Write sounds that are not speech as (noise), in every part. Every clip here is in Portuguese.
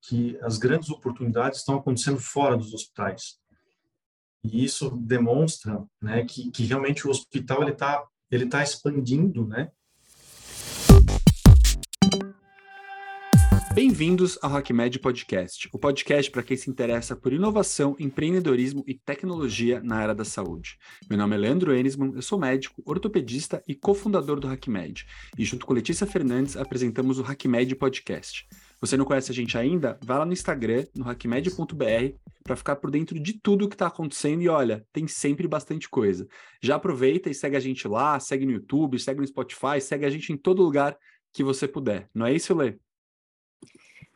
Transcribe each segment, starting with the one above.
que as grandes oportunidades estão acontecendo fora dos hospitais. E isso demonstra né, que, que realmente o hospital ele está ele tá expandindo, né? Bem-vindos ao HackMed Podcast, o podcast para quem se interessa por inovação, empreendedorismo e tecnologia na área da saúde. Meu nome é Leandro Enisman, eu sou médico, ortopedista e cofundador do HackMed. E junto com Letícia Fernandes apresentamos o HackMed Podcast. Você não conhece a gente ainda? Vai lá no Instagram, no hackmed.br, para ficar por dentro de tudo que está acontecendo e olha, tem sempre bastante coisa. Já aproveita e segue a gente lá, segue no YouTube, segue no Spotify, segue a gente em todo lugar que você puder. Não é isso, Lê?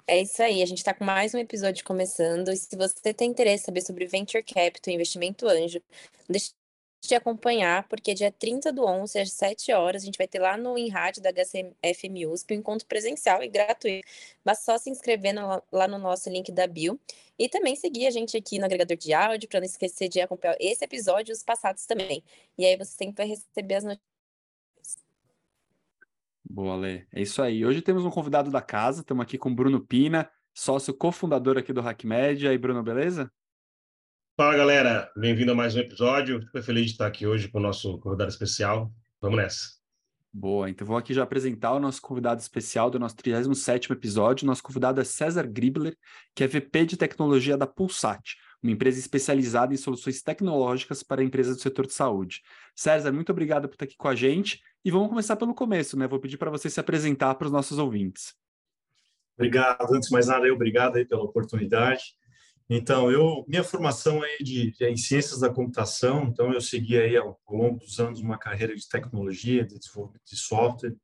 É isso aí, a gente está com mais um episódio começando. E se você tem interesse em saber sobre Venture Capital, investimento anjo, deixa de acompanhar, porque dia 30 do 11, às 7 horas, a gente vai ter lá no InRádio da HCFM USP um encontro presencial e gratuito. Basta só se inscrever no, lá no nosso link da bio e também seguir a gente aqui no agregador de áudio, para não esquecer de acompanhar esse episódio e os passados também. E aí você sempre vai receber as notícias. Boa, Lê. É isso aí. Hoje temos um convidado da casa, estamos aqui com Bruno Pina, sócio cofundador aqui do HackMed. E Bruno, beleza? Fala, galera. Bem-vindo a mais um episódio. Estou feliz de estar aqui hoje com o nosso convidado especial. Vamos nessa. Boa, então vou aqui já apresentar o nosso convidado especial do nosso 37º episódio. Nosso convidado é César Gribler, que é VP de tecnologia da Pulsat, uma empresa especializada em soluções tecnológicas para empresas do setor de saúde. César, muito obrigado por estar aqui com a gente e vamos começar pelo começo, né? Vou pedir para você se apresentar para os nossos ouvintes. Obrigado, antes de mais nada, eu obrigado aí pela oportunidade. Então, eu minha formação é de, é em ciências da computação, então eu segui aí ao, ao longo dos anos uma carreira de tecnologia, de desenvolvimento de software.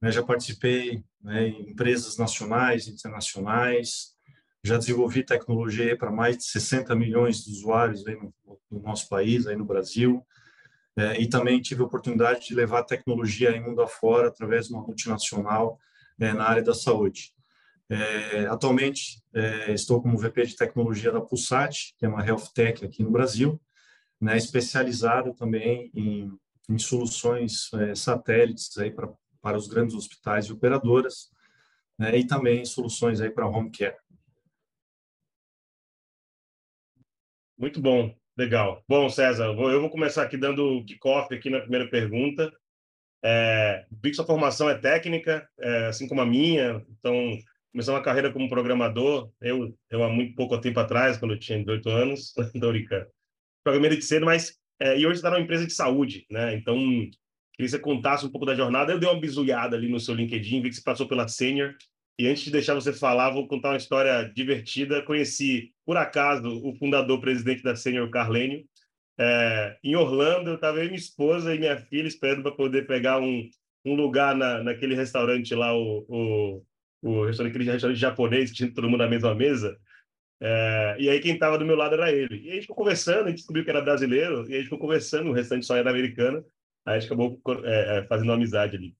Né, já participei né, em empresas nacionais, internacionais, já desenvolvi tecnologia para mais de 60 milhões de usuários aí no, no nosso país, aí no Brasil, é, e também tive a oportunidade de levar tecnologia em mundo afora através de uma multinacional é, na área da saúde. É, atualmente, é, estou como VP de tecnologia da Pulsat, que é uma health tech aqui no Brasil, né, especializado também em, em soluções é, satélites aí para os grandes hospitais e operadoras, né, e também soluções aí para home care. Muito bom, legal. Bom, César, eu vou começar aqui dando kickoff aqui na primeira pergunta. É, vi que sua formação é técnica, é, assim como a minha, então comecei uma carreira como programador, eu, eu há muito pouco tempo atrás, quando eu tinha 18 anos, (laughs) estou brincando. De cedo, mas... É, e hoje está numa empresa de saúde, né? Então, queria que você contasse um pouco da jornada. Eu dei uma bisulhada ali no seu LinkedIn, vi que você passou pela Senior. E antes de deixar você falar, vou contar uma história divertida. Conheci, por acaso, o fundador, presidente da Senior, Carlênio. É, em Orlando, eu estava minha esposa e minha filha esperando para poder pegar um, um lugar na, naquele restaurante lá, o, o o restaurante, aquele restaurante japonês que tinha todo mundo na mesma mesa. É, e aí quem estava do meu lado era ele. E a gente ficou conversando, a gente descobriu que era brasileiro, e a gente ficou conversando, o restante só era americano. Aí a gente acabou é, é, fazendo uma amizade ali.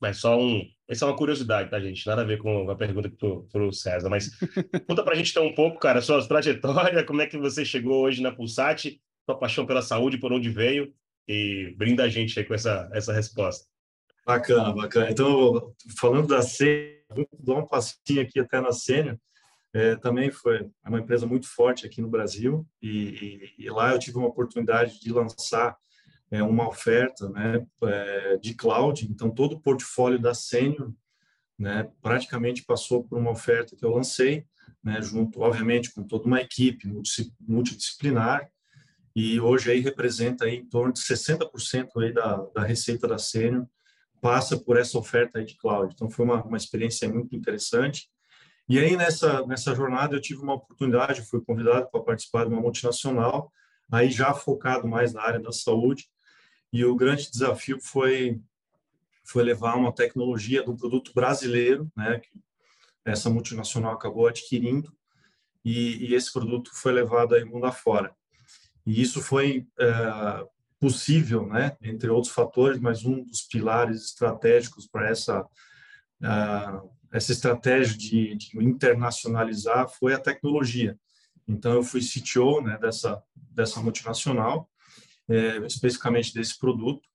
Mas só um. Essa é uma curiosidade, tá, gente? Nada a ver com a pergunta que tu, pro César. Mas (laughs) conta pra gente então um pouco, cara, sua trajetória, como é que você chegou hoje na Pulsat, sua paixão pela saúde, por onde veio, e brinda a gente aí com essa, essa resposta. Bacana, bacana. Então, falando da C dar um passinho aqui até na Sênior. É, também foi uma empresa muito forte aqui no Brasil e, e, e lá eu tive uma oportunidade de lançar é, uma oferta né, é, de cloud. Então, todo o portfólio da Sênior né, praticamente passou por uma oferta que eu lancei, né, junto, obviamente, com toda uma equipe multidisciplinar, e hoje aí representa aí em torno de 60% aí da, da receita da Sênior passa por essa oferta de cloud. Então, foi uma, uma experiência muito interessante. E aí, nessa, nessa jornada, eu tive uma oportunidade, fui convidado para participar de uma multinacional, aí já focado mais na área da saúde, e o grande desafio foi, foi levar uma tecnologia do produto brasileiro, né, que essa multinacional acabou adquirindo, e, e esse produto foi levado aí mundo afora. E isso foi é, possível, né, entre outros fatores, mas um dos pilares estratégicos para essa uh, essa estratégia de, de, internacionalizar foi a tecnologia. Então eu fui CTO, né, dessa dessa multinacional, é, especificamente desse produto,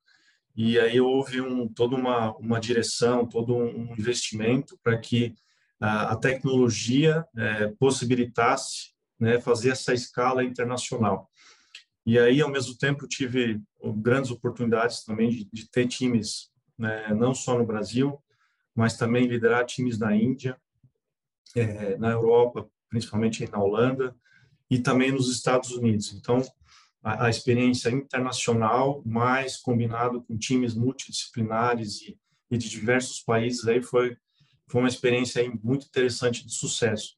e aí houve um toda uma uma direção, todo um investimento para que a, a tecnologia é, possibilitasse né, fazer essa escala internacional. E aí, ao mesmo tempo, tive grandes oportunidades também de, de ter times, né, não só no Brasil, mas também liderar times na Índia, é, na Europa, principalmente na Holanda, e também nos Estados Unidos. Então, a, a experiência internacional, mais combinado com times multidisciplinares e, e de diversos países, aí foi, foi uma experiência aí muito interessante de sucesso.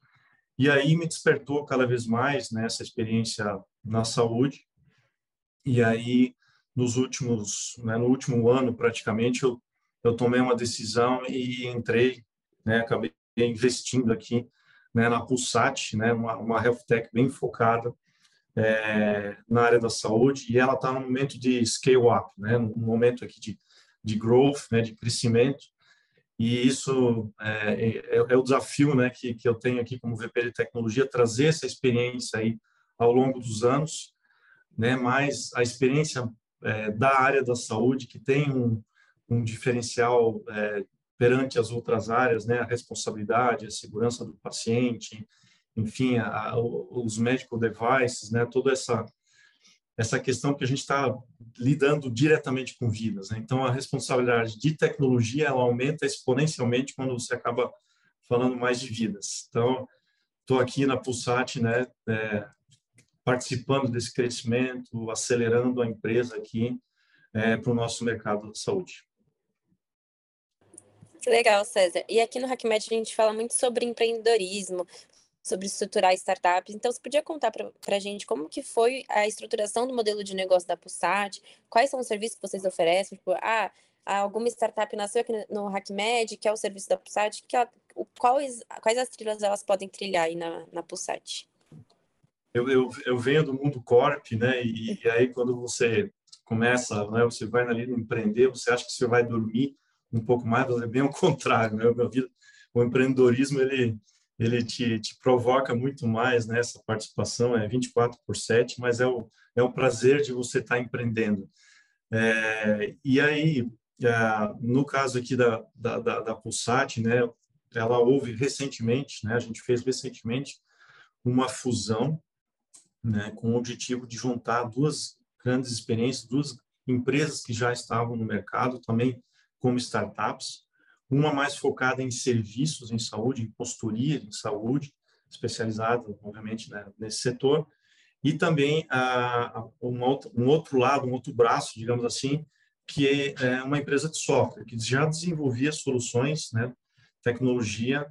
E aí me despertou cada vez mais nessa né, experiência na saúde, e aí, nos últimos, né, no último ano, praticamente, eu, eu tomei uma decisão e entrei, né, acabei investindo aqui né, na Pulsat, né, uma, uma health tech bem focada é, na área da saúde, e ela está no momento de scale-up, né, no momento aqui de, de growth, né, de crescimento, e isso é, é, é, o desafio né, que, que eu tenho aqui como VP de tecnologia, trazer essa experiência aí ao longo dos anos, né? Mas a experiência é, da área da saúde que tem um, um diferencial é, perante as outras áreas, né? A responsabilidade, a segurança do paciente, enfim, a, a, os medical devices, né? Toda essa essa questão que a gente está lidando diretamente com vidas. Né? Então, a responsabilidade de tecnologia ela aumenta exponencialmente quando você acaba falando mais de vidas. Então, estou aqui na Pulsat, né, é, participando desse crescimento, acelerando a empresa aqui é, para o nosso mercado de saúde. Que legal, César. E aqui no HackMed a gente fala muito sobre empreendedorismo, sobre estruturar startups. Então, você podia contar para a gente como que foi a estruturação do modelo de negócio da Pulsat? Quais são os serviços que vocês oferecem? Tipo, ah, alguma startup nasceu aqui no HackMed, que é o serviço da Pulsat. Que ela, quais, quais as trilhas elas podem trilhar aí na, na Pulsat? Eu, eu, eu venho do mundo corp, né? E, e, aí quando você começa, né? Você vai ali no empreender, você acha que você vai dormir um pouco mais, mas é bem o (laughs) contrário, né? Meu vida, o empreendedorismo ele ele te, te provoca muito mais nessa né? participação, é 24 por 7, mas é o, é o prazer de você estar empreendendo. É, e aí, é, no caso aqui da, da, da, da Pulsat, né, ela houve recentemente, né, a gente fez recentemente uma fusão né, com o objetivo de juntar duas grandes experiências, duas empresas que já estavam no mercado, também como startups, uma mais focada em serviços em saúde, em consultoria em saúde, especializada, obviamente, né, nesse setor, e também a, a, um, outro, um outro lado, um outro braço, digamos assim, que é, é uma empresa de software, que já desenvolvia soluções, né, tecnologia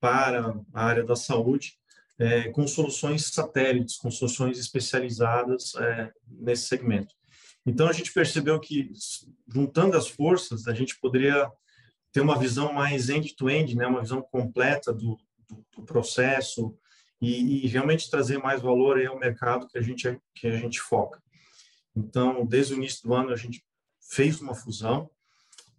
para a área da saúde, é, com soluções satélites, com soluções especializadas é, nesse segmento. Então, a gente percebeu que, juntando as forças, a gente poderia ter uma visão mais end-to-end, -end, né, uma visão completa do, do, do processo e, e, realmente trazer mais valor ao mercado que a gente que a gente foca. Então, desde o início do ano a gente fez uma fusão.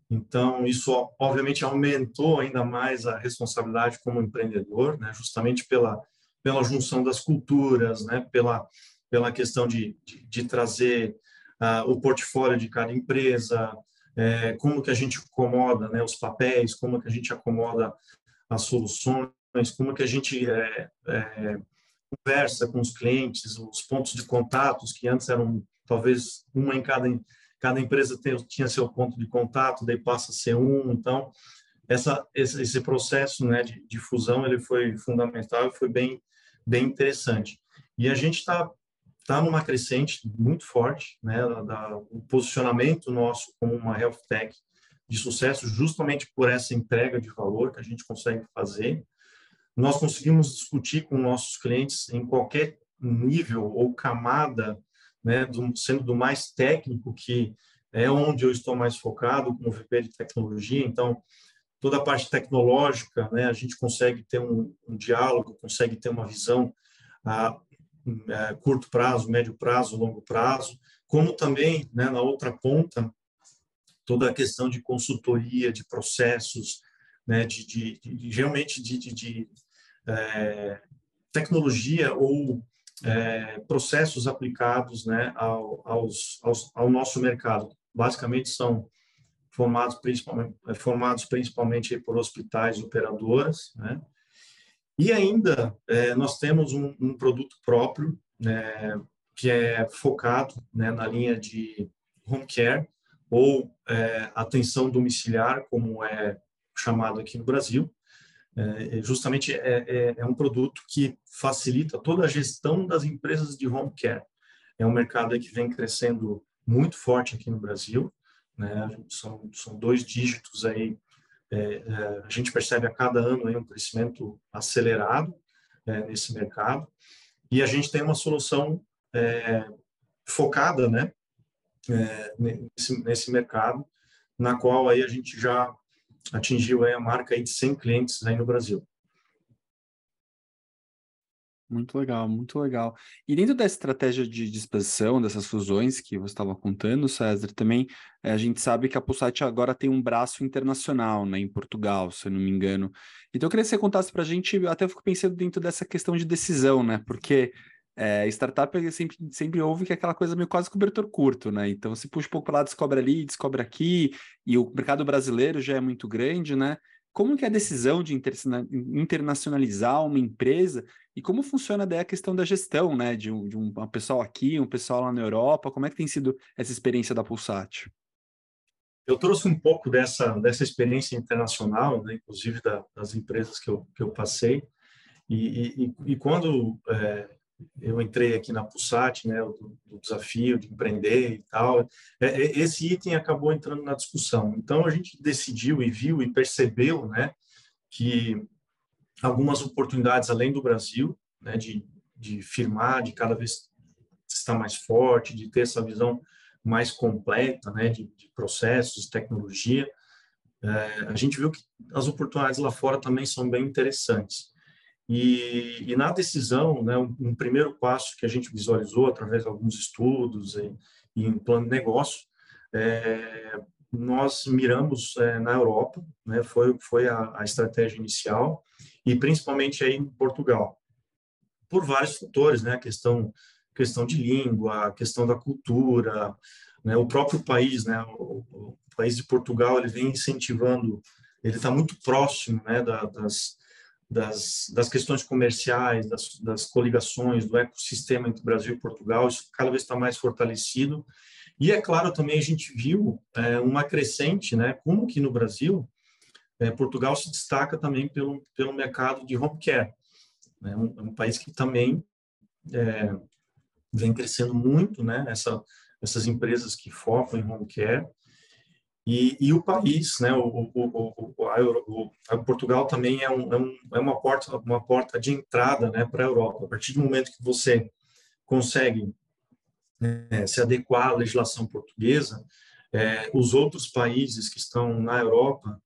Então, isso obviamente aumentou ainda mais a responsabilidade como empreendedor, né, justamente pela pela junção das culturas, né, pela, pela questão de, de, de trazer uh, o portfólio de cada empresa, é, como que a gente acomoda né, os papéis, como que a gente acomoda as soluções, como que a gente é, é, conversa com os clientes, os pontos de contatos que antes eram talvez uma em cada cada empresa tem, tinha seu ponto de contato, daí passa a ser um, então essa esse, esse processo né de, de fusão ele foi fundamental, foi bem bem interessante. E a gente está tá numa crescente muito forte, né, da, o posicionamento nosso como uma health tech de sucesso, justamente por essa entrega de valor que a gente consegue fazer. Nós conseguimos discutir com nossos clientes em qualquer nível ou camada, né, do, sendo do mais técnico, que é onde eu estou mais focado, como VP de tecnologia. Então, toda a parte tecnológica, né, a gente consegue ter um, um diálogo, consegue ter uma visão a, a, curto prazo, médio prazo, longo prazo, como também, né, na outra ponta, toda a questão de consultoria, de processos, né, de, de, de realmente de, de é, tecnologia ou é, processos aplicados né, ao, aos, aos, ao nosso mercado. Basicamente são formados principalmente, formados principalmente por hospitais operadoras, né? E ainda é, nós temos um, um produto próprio, né, que é focado né, na linha de home care ou é, atenção domiciliar, como é chamado aqui no Brasil. Justamente é, é, é, um produto que facilita toda a gestão das empresas de home care. É um mercado que vem crescendo muito forte aqui no Brasil, né? São, são dois dígitos aí é, é, a gente percebe a cada ano aí um crescimento acelerado é, nesse mercado e a gente tem uma solução é, focada, né, nesse, nesse, mercado, na qual aí a gente já atingiu aí a marca aí de 100 clientes aí no Brasil. Muito legal, muito legal. E dentro da estratégia de, expansão, dessas fusões que você estava contando, César, também é, a gente sabe que a Pulsat agora tem um braço internacional, né, em Portugal, se eu não me engano. Então eu queria que você contasse para a gente, até fico pensando dentro dessa questão de decisão, né, porque é, startup sempre, sempre ouve que é aquela coisa meio quase cobertor curto, né? Então se puxa um pouco para lá, descobre ali, descobre aqui, e o mercado brasileiro já é muito grande, né? Como que é a decisão de internacionalizar uma empresa e como funciona daí a questão da gestão, né? De um, de um pessoal aqui, um pessoal lá na Europa, como é que tem sido essa experiência da Pulsat? Eu trouxe um pouco dessa, dessa experiência internacional, né, inclusive da, das empresas que eu, que eu passei, e, e, e quando é, eu entrei aqui na Pulsat, né, do, do, desafio de empreender e tal, é, é, esse item acabou entrando na discussão. Então a gente decidiu e viu e percebeu, né, que algumas oportunidades além do Brasil, né, de, de firmar, de cada vez estar mais forte, de ter essa visão mais completa, né, de, de processos, tecnologia. É, a gente viu que as oportunidades lá fora também são bem interessantes. E, e, na decisão, né, um, um, primeiro passo que a gente visualizou através de alguns estudos e, e em plano de negócio, é, nós miramos é, na Europa, né, foi, foi a, a, estratégia inicial, e principalmente aí em Portugal, por vários fatores, né, a questão, questão de língua, a questão da cultura, né, o próprio país, né, o, o país de Portugal, ele vem incentivando, ele está muito próximo né, da, das das, das questões comerciais, das, das coligações, do ecossistema entre Brasil e Portugal, isso cada vez está mais fortalecido. E, é claro, também a gente viu é, uma crescente, né, como que no Brasil, é, Portugal se destaca também pelo, pelo mercado de home care. É né, um, um, país que também é, vem crescendo muito, né, essa, essas empresas que focam em home care. E, e, o país, né, o, o, o, a Euro, a Portugal também é, um, é, um, é, uma porta, uma porta de entrada, né, para a Europa. A partir do momento que você consegue né, se adequar à legislação portuguesa, é, os outros países que estão na Europa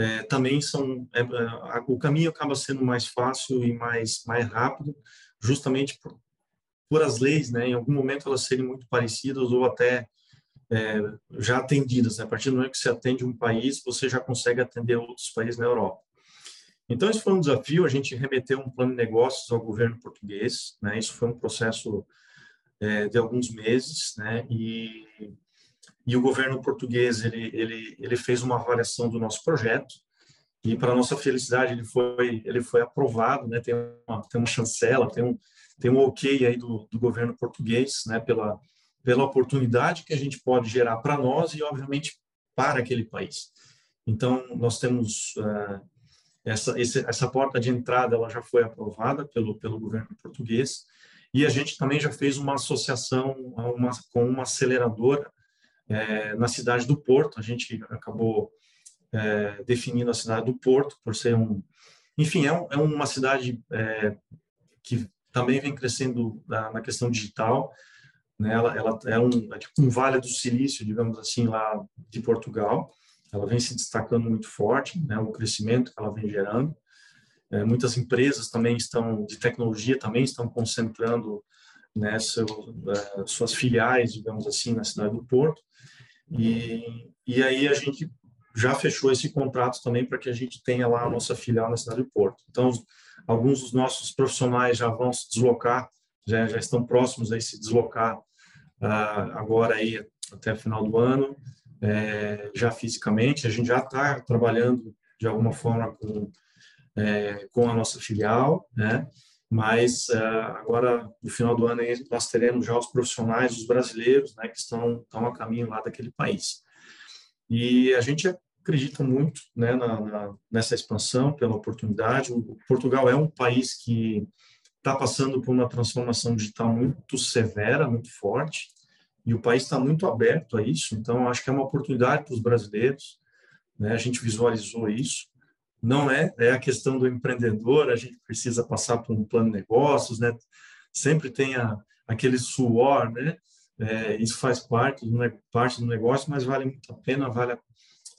é, também são é, é o caminho acaba sendo mais fácil e mais mais rápido, justamente por, por as leis, né, em algum momento elas serem muito parecidas ou até é, já atendidas. Né? A partir do momento que você atende um país, você já consegue atender outros países na Europa. Então, esse foi um desafio. A gente remeteu um plano de negócios ao governo português. Né? Isso foi um processo é, de alguns meses, né? E, e o governo português ele, ele, ele fez uma avaliação do nosso projeto. E para nossa felicidade ele foi ele foi aprovado, né? Tem uma tem uma chancela, tem um tem um ok aí do, do governo português, né? Pela pela oportunidade que a gente pode gerar para nós e, obviamente, para aquele país. Então, nós temos uh, essa, esse, essa porta de entrada, ela já foi aprovada pelo, pelo governo português, e a gente também já fez uma associação uma, com uma aceleradora é, na cidade do Porto. A gente acabou é, definindo a cidade do Porto por ser um. Enfim, é, um, é uma cidade é, que também vem crescendo na, na questão digital. Né? Ela, ela é, um, é tipo um vale do silício, digamos assim, lá de Portugal. Ela vem se destacando muito forte, né? o crescimento que ela vem gerando. É, muitas empresas também estão, de tecnologia, também estão concentrando né, seu, é, suas filiais, digamos assim, na cidade do Porto. E, e aí a gente já fechou esse contrato também para que a gente tenha lá a nossa filial na cidade do Porto. Então, alguns dos nossos profissionais já vão se deslocar, já, já estão próximos a se deslocar uh, agora aí até final do ano. é, já fisicamente, a gente já está trabalhando de alguma forma com, é, com a nossa filial, né? Mas uh, agora, no final do ano, nós teremos já os profissionais, os brasileiros, né, que estão, estão a caminho lá daquele país. E a gente acredita muito né, na, na, nessa expansão, pela oportunidade. O Portugal é um país que está passando por uma transformação digital muito severa, muito forte, e o país está muito aberto a isso, então acho que é uma oportunidade para os brasileiros, né, a gente visualizou isso, não é, é a questão do empreendedor, a gente precisa passar por um plano de negócios, né? Sempre tem a, aquele suor, né? É, isso faz parte do, parte do negócio, mas vale muito a pena, vale,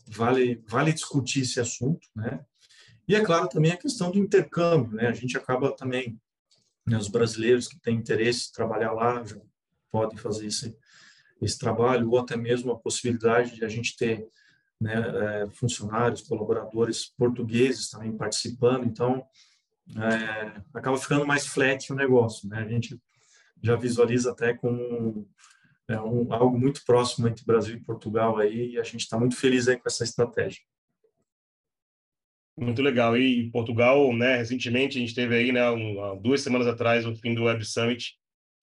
vale, vale discutir esse assunto, né? E é claro também a questão do intercâmbio, né? A gente acaba também, né, os brasileiros que têm interesse em trabalhar lá já podem fazer esse, esse trabalho, ou até mesmo a possibilidade de a gente ter né, é, funcionários, colaboradores portugueses também participando, então é, acaba ficando mais flat o negócio, né? A gente já visualiza até como é, um, algo muito próximo entre Brasil e Portugal aí, e a gente está muito feliz aí com essa estratégia. Muito legal. E Portugal, né, recentemente a gente teve aí, né, um, duas semanas atrás, o fim do Web Summit,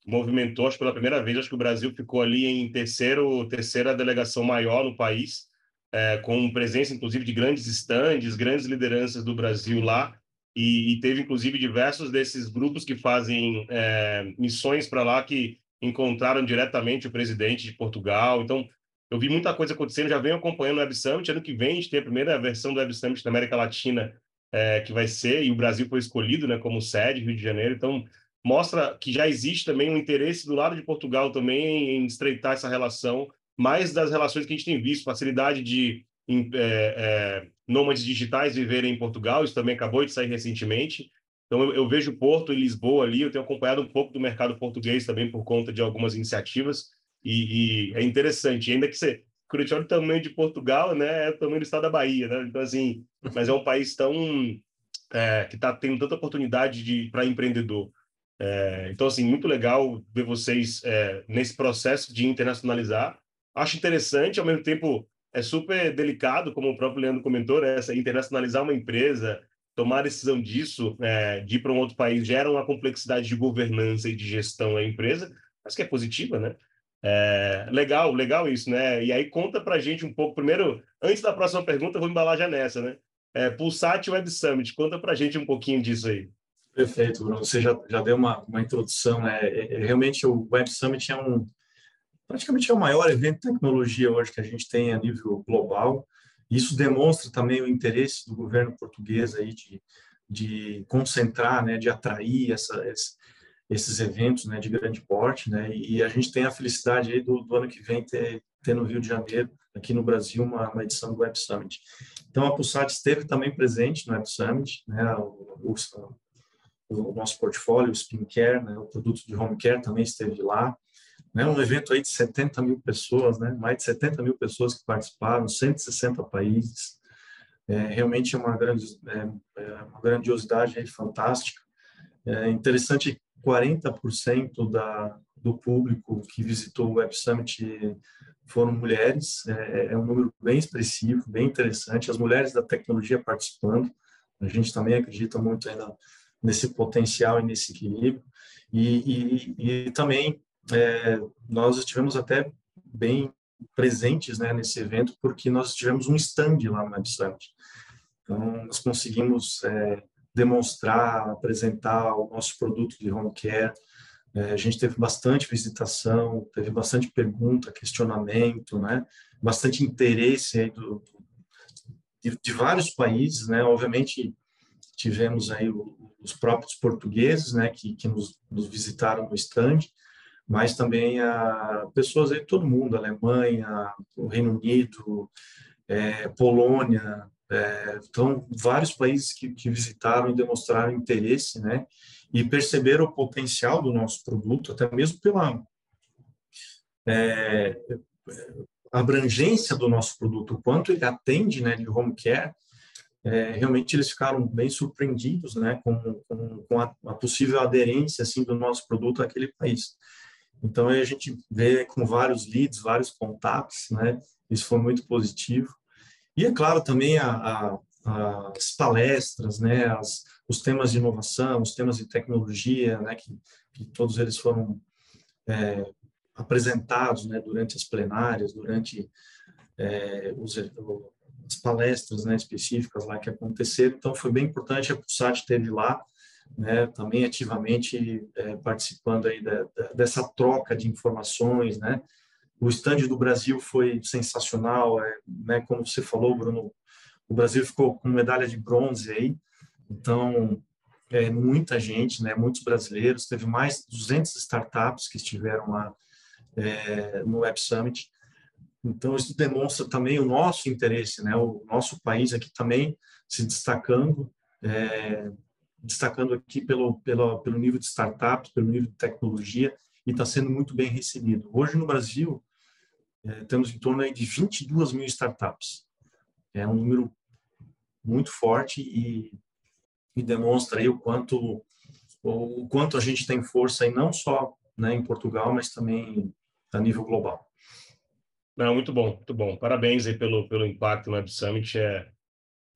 movimentou, acho pela primeira vez, acho que o Brasil ficou ali em terceiro, terceira delegação maior no país, é, com presença, inclusive, de grandes estandes, grandes lideranças do Brasil lá, e, e teve, inclusive, diversos desses grupos que fazem é, missões para lá que encontraram diretamente o presidente de Portugal. Então, eu vi muita coisa acontecendo, já venho acompanhando o Web Summit. Ano que vem a gente tem a primeira versão do Web Summit da América Latina, é, que vai ser, e o Brasil foi escolhido né, como sede, Rio de Janeiro. Então, mostra que já existe também um interesse do lado de Portugal também em estreitar essa relação mais das relações que a gente tem visto, facilidade de é, é, nômades digitais viverem em Portugal, isso também acabou de sair recentemente. Então, eu, eu, vejo Porto e Lisboa ali, eu tenho acompanhado um pouco do mercado português também por conta de algumas iniciativas, e, e é interessante, ainda que você, Curitiba é o tamanho de Portugal, né, é o tamanho do estado da Bahia, né, então assim, mas é um país tão, é, que está tendo tanta oportunidade para empreendedor. É, então, assim, muito legal ver vocês é, nesse processo de internacionalizar, acho interessante, ao mesmo tempo é super delicado, como o próprio Leandro comentou, né? Essa, internacionalizar uma empresa, tomar a decisão disso, é, de ir para um outro país, gera uma complexidade de governança e de gestão da empresa, mas que é positiva, né? É, legal, legal isso, né? E aí conta para gente um pouco, primeiro, antes da próxima pergunta, eu vou embalar já nessa, né? É, Web Summit, conta para gente um pouquinho disso aí. Perfeito, Bruno. Você já, já deu uma, uma introdução, né? É, é realmente o Web Summit é um, praticamente é o maior evento de tecnologia hoje que a gente tem a nível global. Isso demonstra também o interesse do governo português aí de, de concentrar, né, de atrair essa, esses eventos né, de grande porte, né, e a gente tem a felicidade aí do, do ano que vem ter, ter no Rio de Janeiro, aqui no Brasil, uma, uma edição do Web Summit. Então, a Pulsat esteve também presente no Web Summit, né, o, o, o nosso portfólio, o Skincare, né, o produto de home care também esteve lá, né, um evento aí de 70 mil pessoas, né, mais de 70 mil pessoas que participaram, 160 países, é, realmente é uma, grande, é, é uma grandiosidade fantástica. É interessante, 40% da, do público que visitou o Web Summit foram mulheres, é, é um número bem expressivo, bem interessante, as mulheres da tecnologia participando, a gente também acredita muito ainda nesse potencial e nesse equilíbrio, e, e, e também é, nós estivemos até bem presentes né, nesse evento, porque nós tivemos um stand lá Web Summit. Então, nós conseguimos é, demonstrar, apresentar o nosso produto de home care. É, a gente teve bastante visitação, teve bastante pergunta, questionamento, né? bastante interesse aí do, de, de, vários países, né? Obviamente tivemos aí os próprios portugueses, né, que, que nos, nos visitaram no stand, mas também a pessoas aí todo mundo, Alemanha, o Reino Unido, é, Polônia, é, então vários países que, que visitaram e demonstraram interesse, né, e perceberam o potencial do nosso produto, até mesmo pela é, abrangência do nosso produto, o quanto ele atende, né, de home care, é, realmente eles ficaram bem surpreendidos, né, com, com, com a, a, possível aderência, assim, do nosso produto àquele país. Então, a gente vê com vários leads, vários contatos, né? isso foi muito positivo. E, é claro, também a, a, as palestras, né, as, os temas de inovação, os temas de tecnologia, né, que, que todos eles foram é, apresentados né, durante as plenárias, durante é, os, as palestras né, específicas lá que aconteceram. Então, foi bem importante, a Pulsat esteve lá, né, também ativamente é, participando aí da, da, dessa troca de informações, né, o estande do Brasil foi sensacional, é, né, como você falou, Bruno, o Brasil ficou com medalha de bronze aí, então é, muita gente, né, muitos brasileiros, teve mais de 200 startups que estiveram lá é, no Web Summit, então isso demonstra também o nosso interesse, né, o nosso país aqui também se destacando, é, destacando aqui pelo, pelo, pelo nível de startups, pelo nível de tecnologia, e está sendo muito bem recebido. Hoje no Brasil, é, temos em torno de 22 mil startups. É um número muito forte e, e demonstra o quanto o quanto a gente tem força aí não só né, em Portugal, mas também a nível global. Não, muito bom, muito bom. Parabéns aí pelo, pelo impacto no Web Summit. É,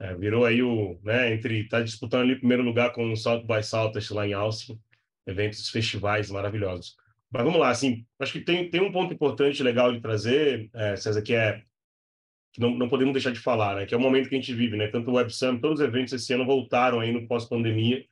é, virou aí o, né, entre, tá disputando ali o primeiro lugar com o South by Southwest lá em Austin, eventos, festivais maravilhosos. Mas vamos lá, assim, acho que tem, tem um ponto importante, legal de trazer, é, César, que é que não, não podemos deixar de falar, né? Que é o momento que a gente vive, né? Tanto o Web Summit, todos os eventos esse ano voltaram aí no pós-pandemia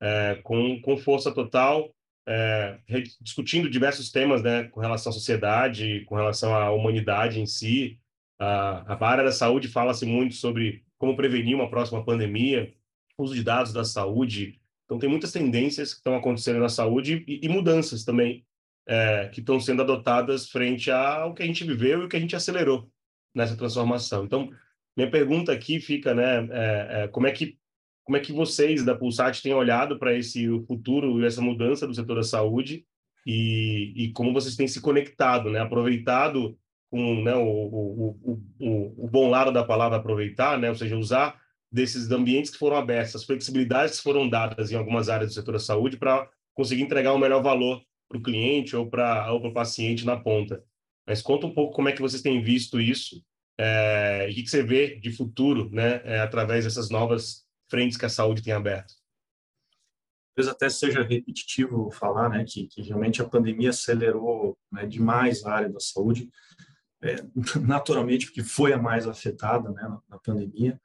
é, com, com força total, é, discutindo diversos temas, né? Com relação à sociedade, com relação à humanidade em si. A, a área da saúde fala-se muito sobre como prevenir uma próxima pandemia, uso de dados da saúde. Então, tem muitas tendências que estão acontecendo na saúde e, e mudanças também é, que estão sendo adotadas frente ao que a gente viveu e o que a gente acelerou nessa transformação. Então, minha pergunta aqui fica, né, é, é, como é que como é que vocês da Pulsat têm olhado para esse futuro e essa mudança do setor da saúde e, e como vocês têm se conectado, né, aproveitado com né, o, o, o, o bom lado da palavra aproveitar, né, ou seja, usar desses ambientes que foram abertos, as flexibilidades que foram dadas em algumas áreas do setor da saúde para conseguir entregar um melhor valor para o cliente ou para o paciente na ponta. Mas conta um pouco como é que vocês têm visto isso é, e o que, você vê de futuro né, é, através dessas novas frentes que a saúde tem aberto. Talvez até seja repetitivo falar né, que, que realmente a pandemia acelerou né, demais a área da saúde, é, (laughs) naturalmente porque foi a mais afetada né, na, na pandemia,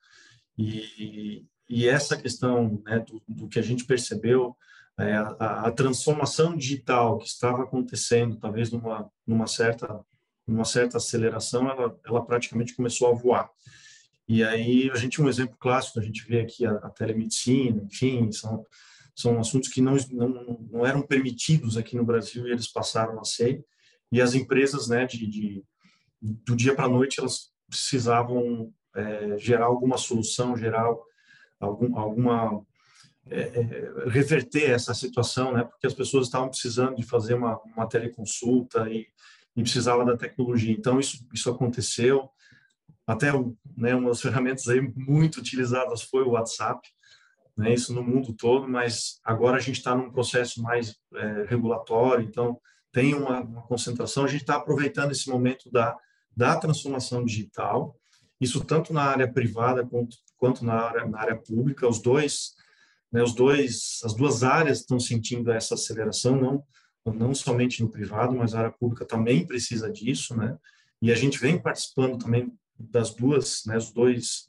e, e essa questão né, do, do que a gente percebeu é, a, a, transformação digital que estava acontecendo, talvez numa, numa certa numa certa aceleração, ela, ela praticamente começou a voar. E aí a gente um exemplo clássico, a gente vê aqui a, a telemedicina, enfim, são são assuntos que não, não não eram permitidos aqui no Brasil e eles passaram a ser. E as empresas, né, de, de do dia para a noite, elas precisavam é, gerar alguma solução, gerar algum, alguma é, é, reverter essa situação, né? Porque as pessoas estavam precisando de fazer uma, uma teleconsulta e, e precisava da tecnologia. Então isso isso aconteceu. Até né, uma das ferramentas aí muito utilizadas foi o WhatsApp, né? Isso no mundo todo, mas agora a gente está num processo mais é, regulatório, então tem uma, uma concentração. A gente está aproveitando esse momento da da transformação digital. Isso tanto na área privada quanto, quanto na área, na área pública, os dois né, os dois, as duas áreas estão sentindo essa aceleração, não não somente no privado, mas a área pública também precisa disso, né? E a gente vem participando também das duas, né, os dois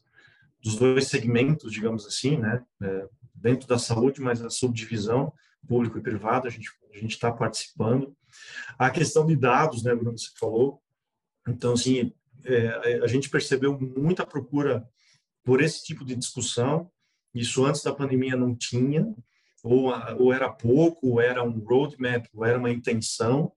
dos dois segmentos, digamos assim, né, é, dentro da saúde, mas a subdivisão público e privado, a gente a gente está participando. A questão de dados, né, Bruno, você falou. Então, assim, é, a gente percebeu muita procura por esse tipo de discussão isso antes da pandemia não tinha, ou, ou era pouco, ou era um roadmap, ou era uma intenção,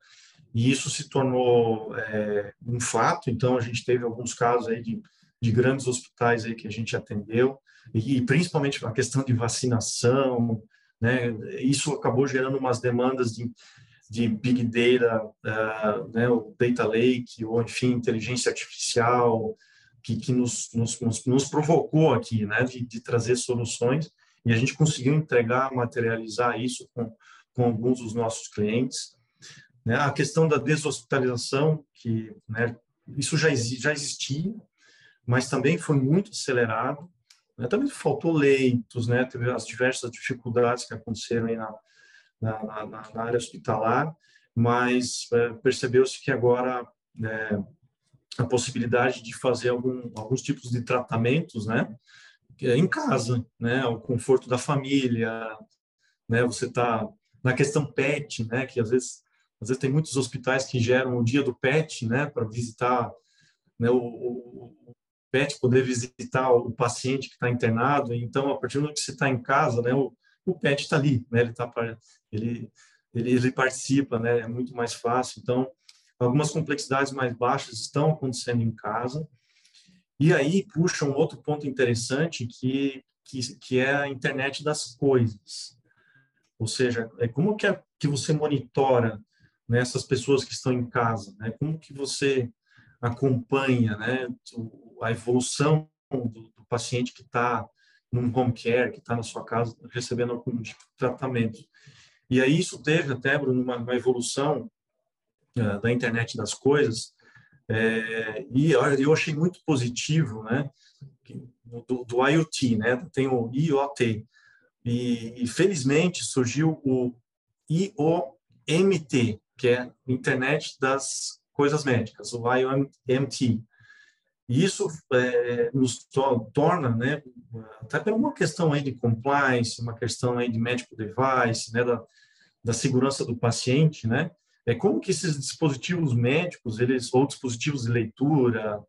e isso se tornou é, um fato. Então, a gente teve alguns casos aí de, de grandes hospitais aí que a gente atendeu, e, e principalmente a questão de vacinação, né? Isso acabou gerando umas demandas de, de big data, uh, né? O data lake, ou enfim, inteligência artificial, que, que nos, nos, nos, provocou aqui, né, de, de, trazer soluções, e a gente conseguiu entregar, materializar isso com, com alguns dos nossos clientes. Né, a questão da deshospitalização, que né, isso já, já existia, mas também foi muito acelerado. Né? Também faltou leitos, né? teve as diversas dificuldades que aconteceram aí na, na, na, na área hospitalar, mas é, percebeu-se que agora é, a possibilidade de fazer algum, alguns tipos de tratamentos, né, é em casa, né, o conforto da família, né, você está na questão PET, né, que às vezes às vezes tem muitos hospitais que geram o dia do PET, né, para visitar, né, o, o, PET poder visitar o paciente que está internado. Então, a partir do momento que você está em casa, né, o, o PET está ali, né, ele está ele, ele ele participa, né, é muito mais fácil. Então, algumas complexidades mais baixas estão acontecendo em casa. E aí puxa um outro ponto interessante que, que, que é a internet das coisas. Ou seja, é como que, é, que você monitora né, essas pessoas que estão em casa, né? Como que você acompanha, né, a evolução do, do paciente que está num home care, que está na sua casa recebendo algum tipo de tratamento. E aí isso teve até, Bruno, uma, uma evolução uh, da internet das coisas, é, e eu achei muito positivo, né, do, do IoT, né, tem o IoT, e, e felizmente surgiu o IOMT, que é Internet das Coisas Médicas, o IOMT. E isso é, nos to torna, né, até por uma questão aí de compliance, uma questão aí de medical device, né, da, da segurança do paciente, né, é como que esses dispositivos médicos, eles ou dispositivos de leitura,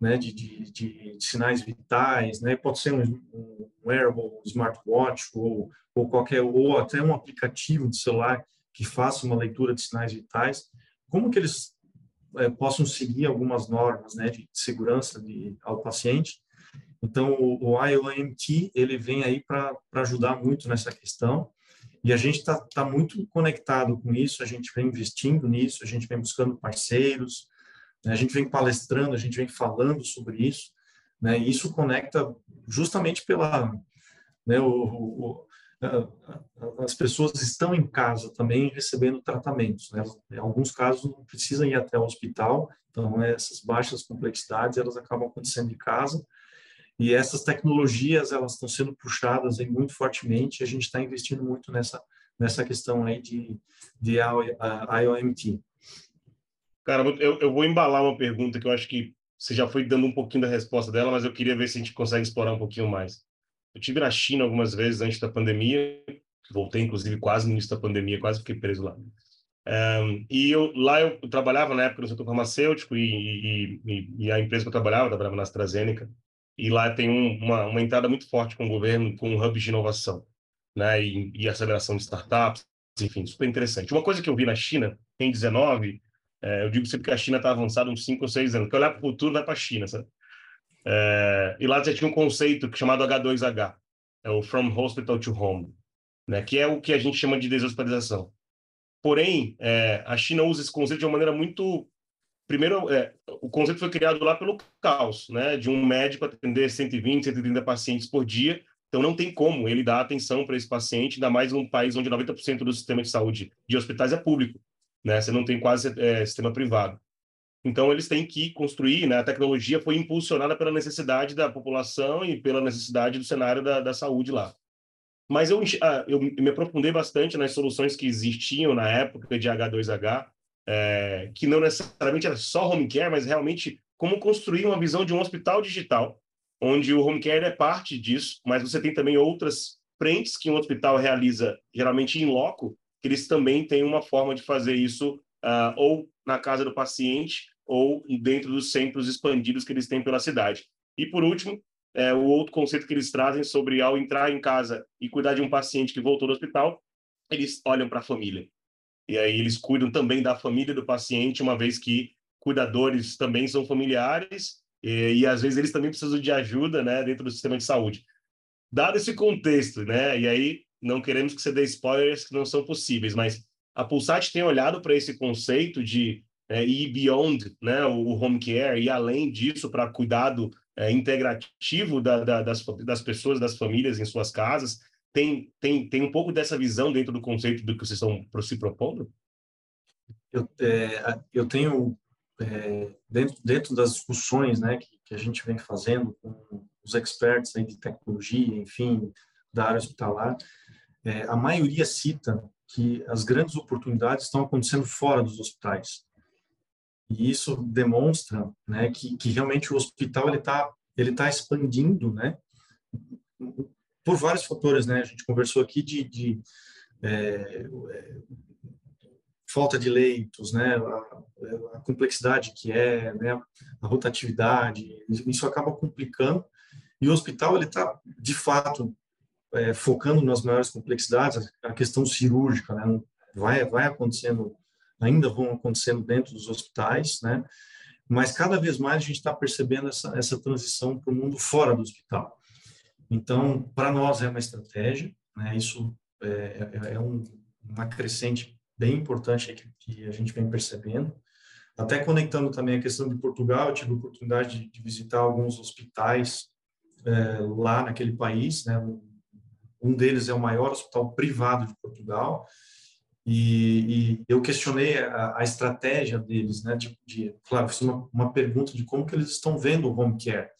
né, de, de, de, de sinais vitais, né, pode ser um, um wearable, um smartwatch ou, ou qualquer ou até um aplicativo de celular que faça uma leitura de sinais vitais, como que eles é, possam seguir algumas normas, né, de segurança de, ao paciente. Então, o, o IOMT ele vem aí para ajudar muito nessa questão. E a gente está tá muito conectado com isso, a gente vem investindo nisso, a gente vem buscando parceiros, né, a gente vem palestrando, a gente vem falando sobre isso, né, e isso conecta justamente pela, né, o, o, as pessoas estão em casa também recebendo tratamentos, né, em alguns casos não precisam ir até o hospital, então essas baixas complexidades elas acabam acontecendo em casa, e essas tecnologias, elas estão sendo puxadas aí muito fortemente, a gente está investindo muito nessa, nessa questão aí de, de IOMT. Cara, eu, eu vou embalar uma pergunta que eu acho que você já foi dando um pouquinho da resposta dela, mas eu queria ver se a gente consegue explorar um pouquinho mais. Eu tive na China algumas vezes antes da pandemia, voltei inclusive quase no início da pandemia, quase fiquei preso lá. Um, e eu, lá eu trabalhava na época no setor farmacêutico e, e, e, a empresa que eu trabalhava, eu trabalhava na AstraZeneca, e lá tem um, uma, uma entrada muito forte com o governo, com hubs de inovação, né, e, e, aceleração de startups, enfim, super interessante. Uma coisa que eu vi na China, em 19, é, eu digo sempre que a China está avançada uns 5 ou 6 anos, porque olhar para o futuro vai para a China, sabe? É, e lá já tinha um conceito chamado H2H, é o From Hospital to Home, né, que é o que a gente chama de deshospitalização. Porém, é, a China usa esse conceito de uma maneira muito primeiro, é, o conceito foi criado lá pelo caos, né, de um médico atender 120, 130 pacientes por dia. Então, não tem como ele dar atenção para esse paciente, ainda mais num país onde 90% do sistema de saúde de hospitais é público, né? Você não tem quase é, sistema privado. Então, eles têm que construir, né? A tecnologia foi impulsionada pela necessidade da população e pela necessidade do cenário da, da saúde lá. Mas eu, ah, eu me aprofundei bastante nas soluções que existiam na época de H2H, é, que não necessariamente era só home care, mas realmente como construir uma visão de um hospital digital, onde o home care é parte disso, mas você tem também outras frentes que um hospital realiza, geralmente em loco, que eles também têm uma forma de fazer isso uh, ou na casa do paciente ou dentro dos centros expandidos que eles têm pela cidade. E, por último, é, o outro conceito que eles trazem sobre ao entrar em casa e cuidar de um paciente que voltou do hospital, eles olham para a família. E aí eles cuidam também da família do paciente, uma vez que cuidadores também são familiares e, e às vezes eles também precisam de ajuda, né, dentro do sistema de saúde. Dado esse contexto, né, e aí não queremos que você dê spoilers que não são possíveis, mas a Pulsat tem olhado para esse conceito de é, ir beyond, né, o home care e além disso para cuidado é, integrativo da, da, das, das pessoas, das famílias em suas casas, tem, tem, tem um pouco dessa visão dentro do conceito do que vocês estão se propondo? Eu, é, eu tenho é, dentro, dentro das discussões né, que, que, a gente vem fazendo com os experts de tecnologia, enfim, da área hospitalar, é, a maioria cita que as grandes oportunidades estão acontecendo fora dos hospitais. E isso demonstra né, que, que realmente o hospital ele está ele tá expandindo, né, por vários fatores, né? A gente conversou aqui de, de é, falta de leitos, né? A, a, complexidade que é, né? A rotatividade, isso acaba complicando. E o hospital ele está de fato é, focando nas maiores complexidades, a questão cirúrgica, né? Vai vai acontecendo, ainda vão acontecendo dentro dos hospitais, né? Mas cada vez mais a gente está percebendo essa essa transição para o mundo fora do hospital. Então, para nós é uma estratégia, né? Isso é, é, é um, uma crescente bem importante que, que, a gente vem percebendo. Até conectando também a questão de Portugal, eu tive a oportunidade de, de visitar alguns hospitais é, lá naquele país, né? Um deles é o maior hospital privado de Portugal, e, e eu questionei a, a, estratégia deles, né? De, de claro, fiz uma, uma pergunta de como que eles estão vendo o home care.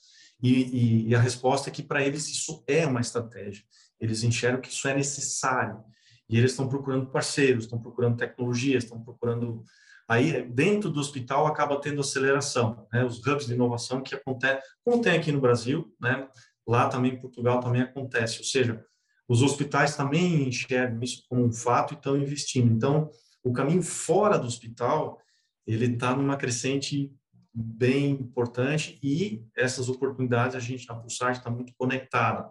E, e, e a resposta é que para eles isso é uma estratégia. Eles enxergam que isso é necessário. E eles estão procurando parceiros, estão procurando tecnologias, estão procurando. Aí, dentro do hospital, acaba tendo aceleração, né? os hubs de inovação que acontecem, como tem aqui no Brasil, né? lá também em Portugal também acontece. Ou seja, os hospitais também enxergam isso como um fato e estão investindo. Então, o caminho fora do hospital, ele está numa crescente bem importante e essas oportunidades a gente na Pulsar está muito conectada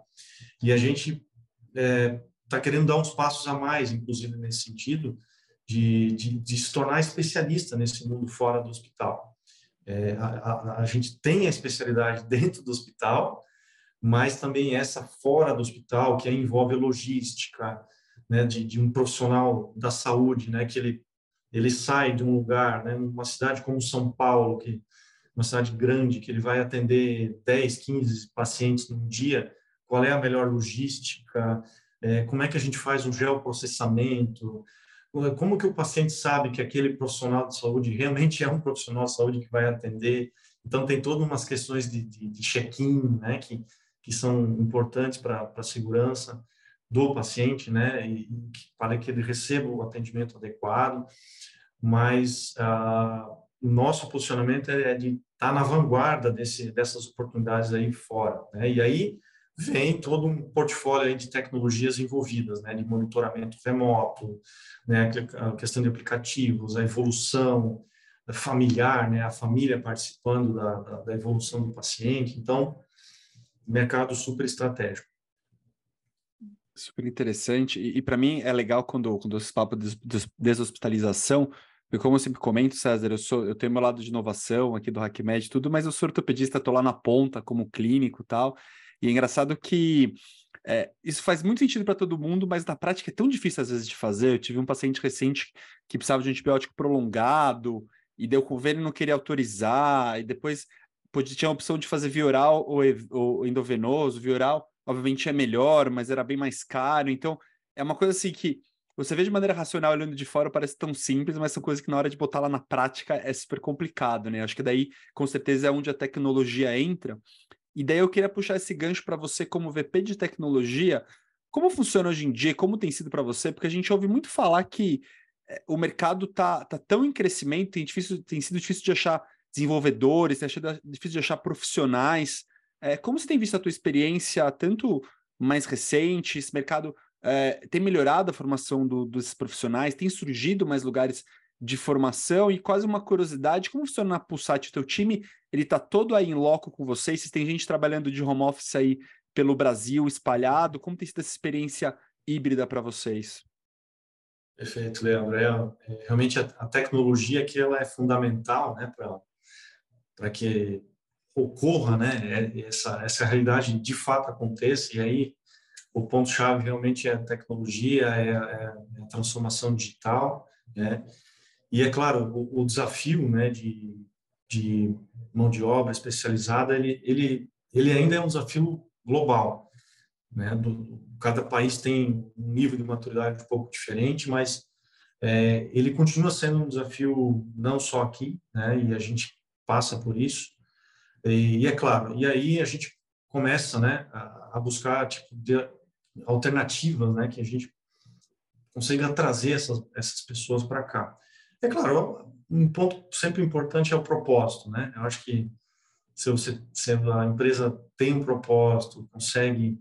e a gente está é, tá querendo dar uns passos a mais, inclusive nesse sentido de, de, de, se tornar especialista nesse mundo fora do hospital. É, a, a, a, gente tem a especialidade (laughs) dentro do hospital, mas também essa fora do hospital que envolve logística, né, de, de um profissional da saúde, né, que ele ele sai de um lugar, né, numa cidade como São Paulo, que uma cidade grande, que ele vai atender 10, 15 pacientes num dia, qual é a melhor logística, é, como é que a gente faz um geoprocessamento, como que o paciente sabe que aquele profissional de saúde realmente é um profissional de saúde que vai atender. Então, tem todas umas questões de, de, de check-in, né, que, que são importantes para a segurança do paciente, né, e, para que ele receba o atendimento adequado. Mas ah, o nosso posicionamento é de estar tá na vanguarda desse, dessas oportunidades aí fora. Né? E aí vem todo um portfólio de tecnologias envolvidas, né? de monitoramento remoto, né? a questão de aplicativos, a evolução familiar, né? a família participando da, da, da evolução do paciente. Então, mercado super estratégico. Super interessante. E, e para mim é legal quando, quando esse papo de deshospitalização porque como eu sempre comento, César, eu sou, eu tenho meu lado de inovação aqui do HackMed tudo, mas eu sou ortopedista, estou lá na ponta como clínico e tal. E é engraçado que é, isso faz muito sentido para todo mundo, mas na prática é tão difícil às vezes de fazer. Eu tive um paciente recente que precisava de um antibiótico prolongado, e deu com ele não queria autorizar, e depois podia, tinha a opção de fazer via oral ou, ou endovenoso. Via oral, obviamente, é melhor, mas era bem mais caro. Então, é uma coisa assim que você vê de maneira racional olhando de fora, parece tão simples, mas são coisas que na hora de botar lá na prática é super complicado, né? Acho que daí, com certeza, é onde a tecnologia entra. E daí eu queria puxar esse gancho para você, como VP de tecnologia, como funciona hoje em dia, como tem sido para você? Porque a gente ouve muito falar que eh, o mercado tá, tá tão em crescimento, tem, difícil, tem sido difícil de achar desenvolvedores, tem sido difícil de achar profissionais. É, como você tem visto a tua experiência, tanto mais recente, esse mercado é, tem melhorado a formação do, dos profissionais, tem surgido mais lugares de formação e quase uma curiosidade, como funciona na Pulsat? O teu time, ele está todo aí em loco com vocês? Vocês têm gente trabalhando de home office aí pelo Brasil, espalhado? Como tem sido essa experiência híbrida para vocês? Perfeito, Leandro. É, realmente a, a, tecnologia que ela é fundamental né, para que ocorra né, é, essa, essa realidade de fato aconteça, e aí o ponto-chave realmente é a tecnologia, é, é a transformação digital, né? E é claro, o, o, desafio, né, de, de mão de obra especializada, ele, ele, ele ainda é um desafio global, né? Do, cada país tem um nível de maturidade um pouco diferente, mas é, ele continua sendo um desafio não só aqui, né, e a gente passa por isso, e, e é claro, e aí a gente começa, né, a, a buscar tipo de alternativas, né, que a gente consiga trazer essas, essas pessoas para cá. É claro, um ponto sempre importante é o propósito, né? Eu acho que se, você, se a empresa tem um propósito, consegue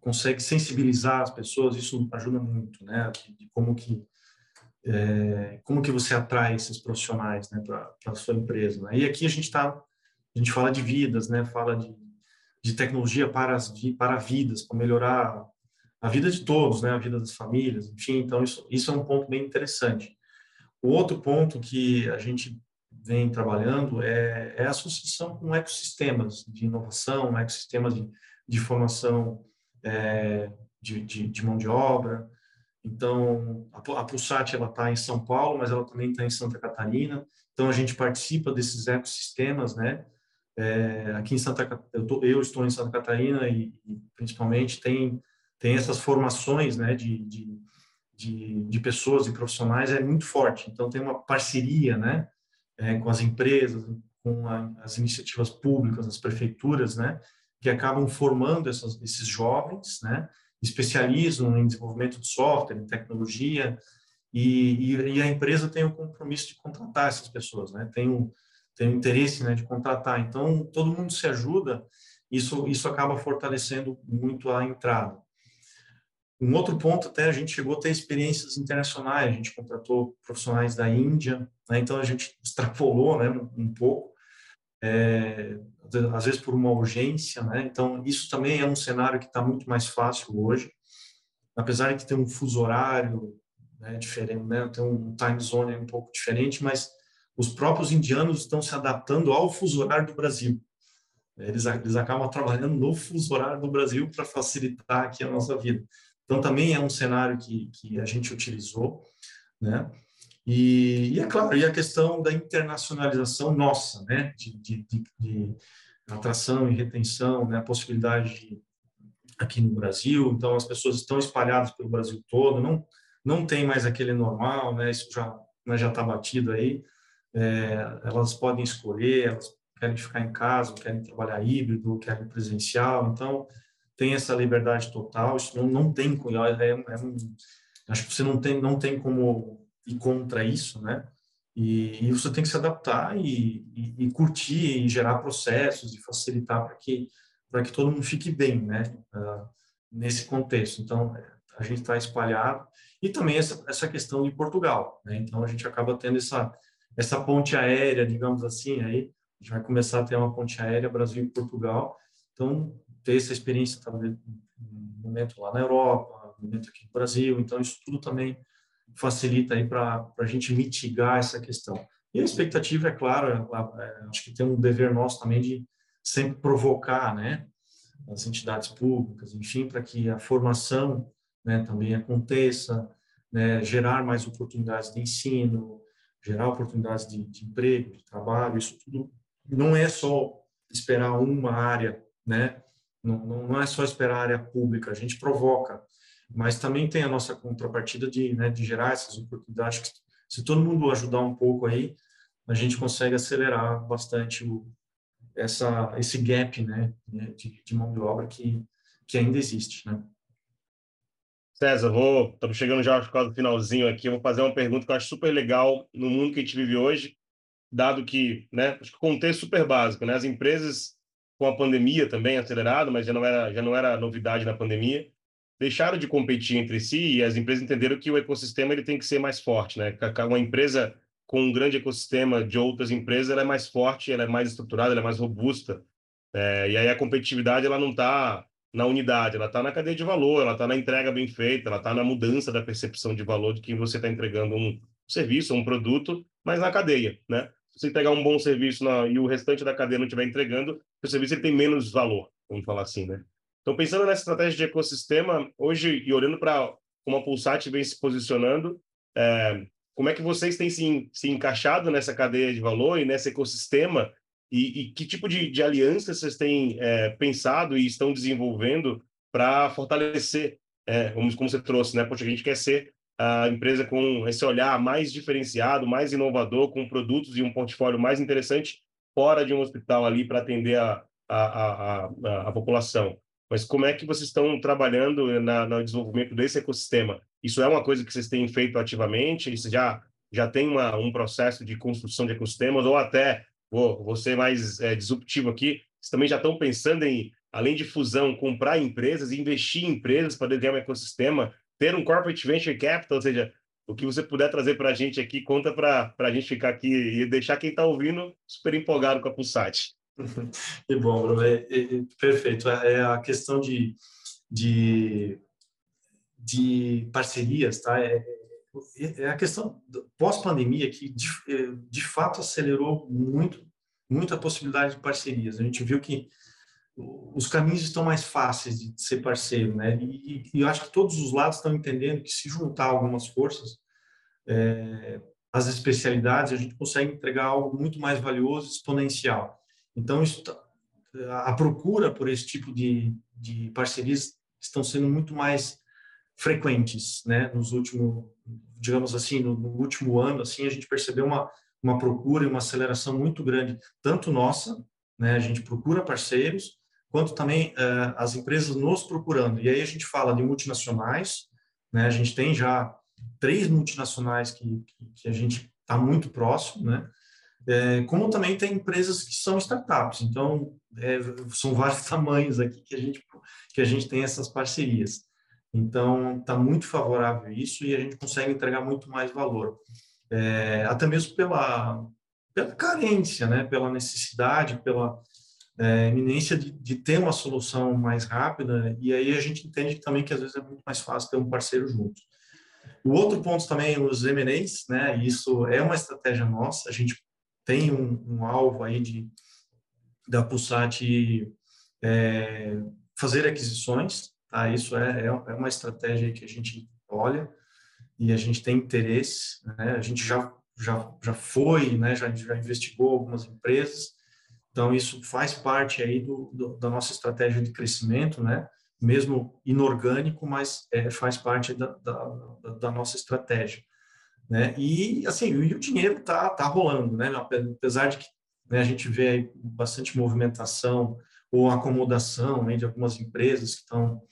consegue sensibilizar as pessoas, isso ajuda muito, né? De como que é, como que você atrai esses profissionais, né, para a sua empresa. Né? E aqui a gente está, a gente fala de vidas, né? Fala de, de tecnologia para as para vidas, para melhorar a vida de todos, né? A vida das famílias, enfim. Então isso isso é um ponto bem interessante. O outro ponto que a gente vem trabalhando é, é a associação com ecossistemas de inovação, ecossistemas de, de formação é, de, de, de, mão de obra. Então, a, Pulsat está em São Paulo, mas ela também está em Santa Catarina. Então, a gente participa desses ecossistemas, né? É, aqui em Santa eu, tô, eu estou em Santa Catarina e, e, principalmente tem tem essas formações, né? De, de, de, de pessoas e profissionais é muito forte. Então, tem uma parceria, né? É, com as empresas, com a, as iniciativas públicas, as prefeituras, né? que acabam formando essas, esses jovens, né? Especializam em desenvolvimento de software, em tecnologia, e, e, e, a empresa tem o compromisso de contratar essas pessoas, né? tem, o, tem o interesse né, de contratar. Então, todo mundo se ajuda, isso, isso acaba fortalecendo muito a entrada. Um outro ponto, até a gente chegou a ter experiências internacionais, a gente contratou profissionais da Índia, né? então a gente (laughs) extrapolou né, um, um pouco, é, às vezes por uma urgência, né? Então, isso também é um cenário que está muito mais fácil hoje, apesar de tem um fuso horário né, diferente, né? Tem um time zone um pouco diferente, mas os próprios indianos estão se adaptando ao fuso horário do Brasil. Eles, eles acabam trabalhando no fuso horário do Brasil para facilitar aqui a nossa vida. Então, também é um cenário que, que a gente utilizou, né? E, e, é claro, e a questão da internacionalização nossa, né, de, de, de, de atração e retenção, né, a possibilidade de, aqui no Brasil, então as pessoas estão espalhadas pelo Brasil todo, não não tem mais aquele normal, né, isso já né, já está batido aí, é, elas podem escolher, elas querem ficar em casa, querem trabalhar híbrido, querem presencial, então tem essa liberdade total, isso não, não tem, é, é acho que você não tem, não tem como e contra isso, né? E, e você tem que se adaptar e, e, e, curtir e gerar processos e facilitar para que para que todo mundo fique bem, né? Uh, nesse contexto. Então a gente está espalhado e também essa, essa questão de Portugal, né? Então a gente acaba tendo essa essa ponte aérea, digamos assim, aí a gente vai começar a ter uma ponte aérea Brasil e Portugal. Então ter essa experiência também no momento lá na Europa, no momento aqui no Brasil. Então isso tudo também facilita aí para a gente mitigar essa questão. E a expectativa, é claro, é, é, acho que tem um dever nosso também de sempre provocar, né, as entidades públicas, enfim, para que a formação, né, também aconteça, né, gerar mais oportunidades de ensino, gerar oportunidades de, de emprego, de trabalho, isso tudo não é só esperar uma área, né, não, não é só esperar a área pública, a gente provoca mas também tem a nossa contrapartida de, né, de gerar essas oportunidades. Que, se todo mundo ajudar um pouco aí, a gente consegue acelerar bastante o, essa, esse gap né, de, de mão de obra que, que ainda existe. Né? César, vou, estamos chegando já quase no finalzinho aqui, eu vou fazer uma pergunta que eu acho super legal no mundo que a gente vive hoje, dado que, né, acho que o contexto super básico, né, as empresas com a pandemia também acelerado, mas já não era já não era novidade na pandemia, deixaram de competir entre si e as empresas entenderam que o ecossistema ele tem que ser mais forte, né? Uma empresa com um grande ecossistema de outras empresas, ela é mais forte, ela é mais estruturada, ela é mais robusta. É, e aí a competitividade ela não está na unidade, ela está na cadeia de valor, ela está na entrega bem feita, ela está na mudança da percepção de valor de quem você está entregando um serviço, um produto, mas na cadeia, né? Se você entregar um bom serviço na, e o restante da cadeia não estiver entregando, o serviço ele tem menos valor, vamos falar assim, né? Então, pensando nessa estratégia de ecossistema, hoje, e olhando para como a Pulsat vem se posicionando, é, como é que vocês têm se, se encaixado nessa cadeia de valor e nesse ecossistema? E, e que tipo de, de alianças vocês têm é, pensado e estão desenvolvendo para fortalecer, é, como, como você trouxe, né? Poxa, a gente quer ser a empresa com esse olhar mais diferenciado, mais inovador, com produtos e um portfólio mais interessante fora de um hospital ali para atender a, a, a, a, a população. Mas como é que vocês estão trabalhando na, no desenvolvimento desse ecossistema? Isso é uma coisa que vocês têm feito ativamente? Isso já já tem uma, um processo de construção de ecossistemas ou até vou, vou ser mais é, disruptivo aqui, vocês também já estão pensando em, além de fusão, comprar empresas, investir em empresas para ganhar um ecossistema, ter um corporate venture capital, ou seja, o que você puder trazer para a gente aqui, conta para a gente ficar aqui e deixar quem está ouvindo super empolgado com a Pulsat. Que bom, Bruno. É, é, é, perfeito. É, é a questão de, de, de parcerias, tá? É, é a questão pós-pandemia que de, é, de fato acelerou muito, muito a possibilidade de parcerias. A gente viu que os caminhos estão mais fáceis de ser parceiro, né? E, e eu acho que todos os lados estão entendendo que se juntar algumas forças, é, as especialidades, a gente consegue entregar algo muito mais valioso, exponencial. Então, a procura por esse tipo de, de parcerias estão sendo muito mais frequentes, né? Nos últimos, digamos assim, no, no último ano, assim, a gente percebeu uma uma procura e uma aceleração muito grande, tanto nossa, né? A gente procura parceiros, quanto também uh, as empresas nos procurando. E aí a gente fala de multinacionais, né? A gente tem já três multinacionais que, que, que a gente está muito próximo, né? É, como também tem empresas que são startups. Então, é, são vários (laughs) tamanhos aqui que a gente que a gente tem essas parcerias. Então, está muito favorável isso e a gente consegue entregar muito mais valor. É, até mesmo pela, pela carência, né? pela necessidade, pela é, eminência de, de, ter uma solução mais rápida, e aí a gente entende também que às vezes é muito mais fácil ter um parceiro junto. O outro ponto também, os M&As, né? isso é uma estratégia nossa, a gente tem um, um alvo aí de, da Pulsat é, fazer aquisições, tá? Isso é, é, é uma estratégia que a gente olha e a gente tem interesse, né? A gente já já já foi, né? Já já investigou algumas empresas, então isso faz parte aí do, do da nossa estratégia de crescimento, né? Mesmo inorgânico, mas é, faz parte da, da, da nossa estratégia, né? E assim, o, dinheiro tá tá rolando, né? Apesar de que né, a gente vê bastante movimentação ou acomodação né, de algumas empresas que estão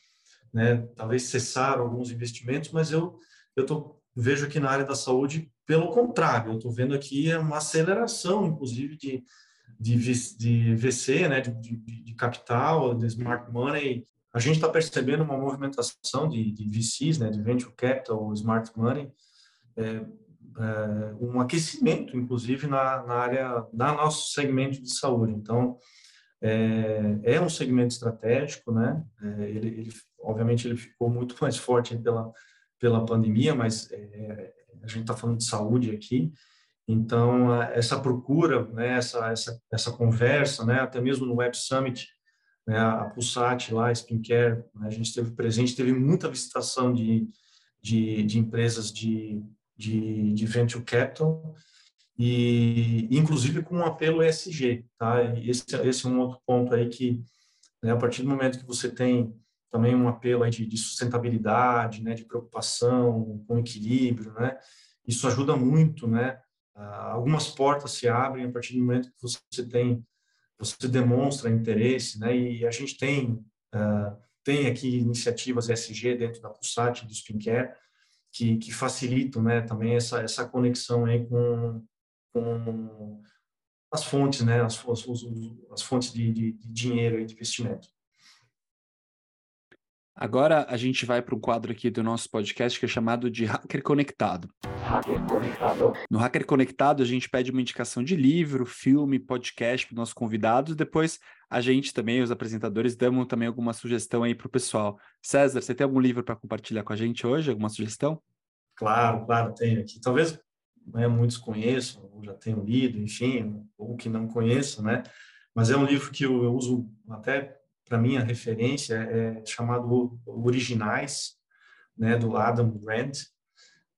né, talvez cessaram alguns investimentos, mas eu, eu tô, vejo aqui na área da saúde, pelo contrário, eu estou vendo aqui uma aceleração, inclusive, de, de, de VC, né, de, de, de capital, de smart money. A gente está percebendo uma movimentação de, de VCs, né, de venture capital, smart money, é, é, um aquecimento, inclusive, na, na área, da nosso segmento de saúde. Então, é, é um segmento estratégico, né? É, ele, ele, obviamente, ele ficou muito mais forte pela, pela pandemia, mas é, a gente está falando de saúde aqui, então essa procura, né, essa, essa, essa conversa, né, até mesmo no Web Summit, né, a Pulsat lá, a Skincare, né, a gente esteve presente, teve muita visitação de, de, de empresas de, de, de venture capital, e inclusive com um apelo ESG, tá? Esse, esse é um outro ponto aí que, né, a partir do momento que você tem também um apelo aí de, de sustentabilidade, né, de preocupação com equilíbrio, né, isso ajuda muito, né, algumas portas se abrem a partir do momento que você tem, você demonstra interesse, né, e a gente tem, uh, tem aqui iniciativas ESG dentro da Pulsat, do Skincare, que, que facilitam, né, também essa, essa conexão aí com, com as fontes, né, as, as, as fontes de, de, de dinheiro e de investimento. Agora a gente vai para um quadro aqui do nosso podcast que é chamado de Hacker Conectado. Hacker Conectado. No Hacker Conectado, a gente pede uma indicação de livro, filme, podcast para os nossos convidados. Depois a gente também, os apresentadores, damos também alguma sugestão aí para o pessoal. César, você tem algum livro para compartilhar com a gente hoje? Alguma sugestão? Claro, claro, tenho aqui. Talvez né, muitos conheçam, ou já tenham lido, enfim, ou que não conheçam, né? Mas é um livro que eu, eu uso até para mim a referência é chamado Originais, né, do Adam Grant,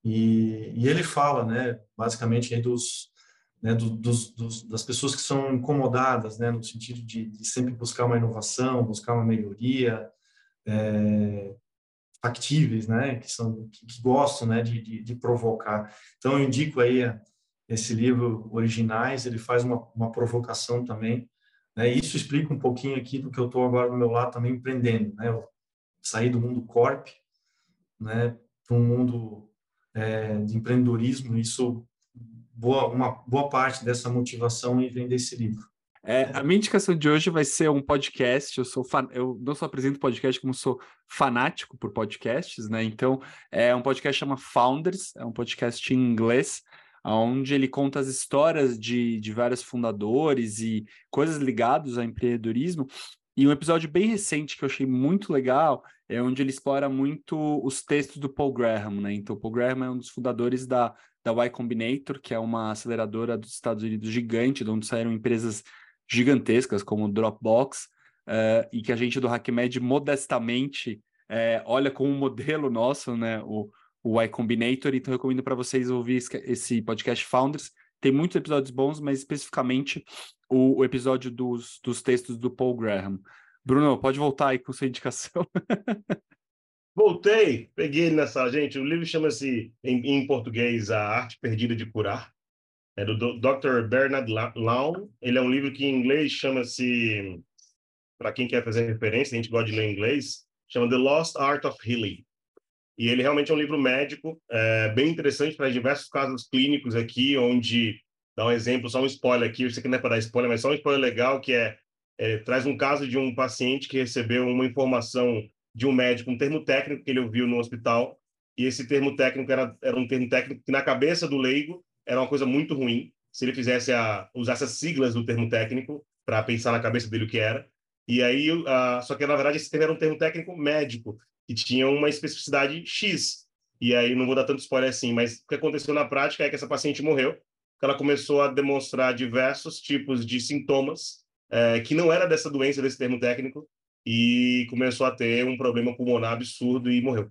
e, e ele fala, né, basicamente aí dos, né, do, dos, dos, das pessoas que são incomodadas, né, no sentido de, de sempre buscar uma inovação, buscar uma melhoria, é, factíveis, né? Que são que, que gostam, né? De, de, de, provocar. Então eu indico aí esse livro Originais. Ele faz uma, uma provocação também. Né? Isso explica um pouquinho aqui do que eu estou agora do meu lado também empreendendo, né? Eu saí do mundo corp, né? Para um mundo é, de empreendedorismo. Isso boa uma boa parte dessa motivação em vender esse livro. É, a minha indicação de hoje vai ser um podcast. Eu sou fan... eu não só apresento podcast, como sou fanático por podcasts, né? Então, é um podcast chama Founders, é um podcast em inglês, onde ele conta as histórias de, de vários fundadores e coisas ligadas ao empreendedorismo. E um episódio bem recente que eu achei muito legal é onde ele explora muito os textos do Paul Graham, né? Então, o Paul Graham é um dos fundadores da, da Y Combinator, que é uma aceleradora dos Estados Unidos gigante, de onde saíram empresas gigantescas como o Dropbox, uh, e que a gente do HackMed modestamente uh, olha como um modelo nosso, né, o, o Y Combinator, então recomendo para vocês ouvir esse podcast Founders, tem muitos episódios bons, mas especificamente o, o episódio dos, dos textos do Paul Graham. Bruno, pode voltar aí com sua indicação. (laughs) Voltei, peguei ele nessa, gente. O livro chama-se, em, em, português, A Arte Perdida de Curar é do Dr. Bernard Lawn. Ele é um livro que em inglês chama-se, para quem quer fazer referência, a gente gosta de ler em inglês, chama The Lost Art of Healing. E ele realmente é um livro médico, é, bem interessante para diversos casos clínicos aqui, onde, dá um exemplo, só um spoiler aqui, eu sei que não é para dar spoiler, mas só um spoiler legal, que é, é, traz um caso de um paciente que recebeu uma informação de um médico, um termo técnico que ele ouviu no hospital, e esse termo técnico era, era um termo técnico que na cabeça do leigo era uma coisa muito ruim se ele fizesse a usasse as siglas do termo técnico para pensar na cabeça dele o que era. E aí, só que na verdade esse termo era um termo técnico médico que tinha uma especificidade X. E aí não vou dar tanto spoiler assim, mas o que aconteceu na prática é que essa paciente morreu, ela começou a demonstrar diversos tipos de sintomas é, que não era dessa doença desse termo técnico e começou a ter um problema pulmonar absurdo e morreu.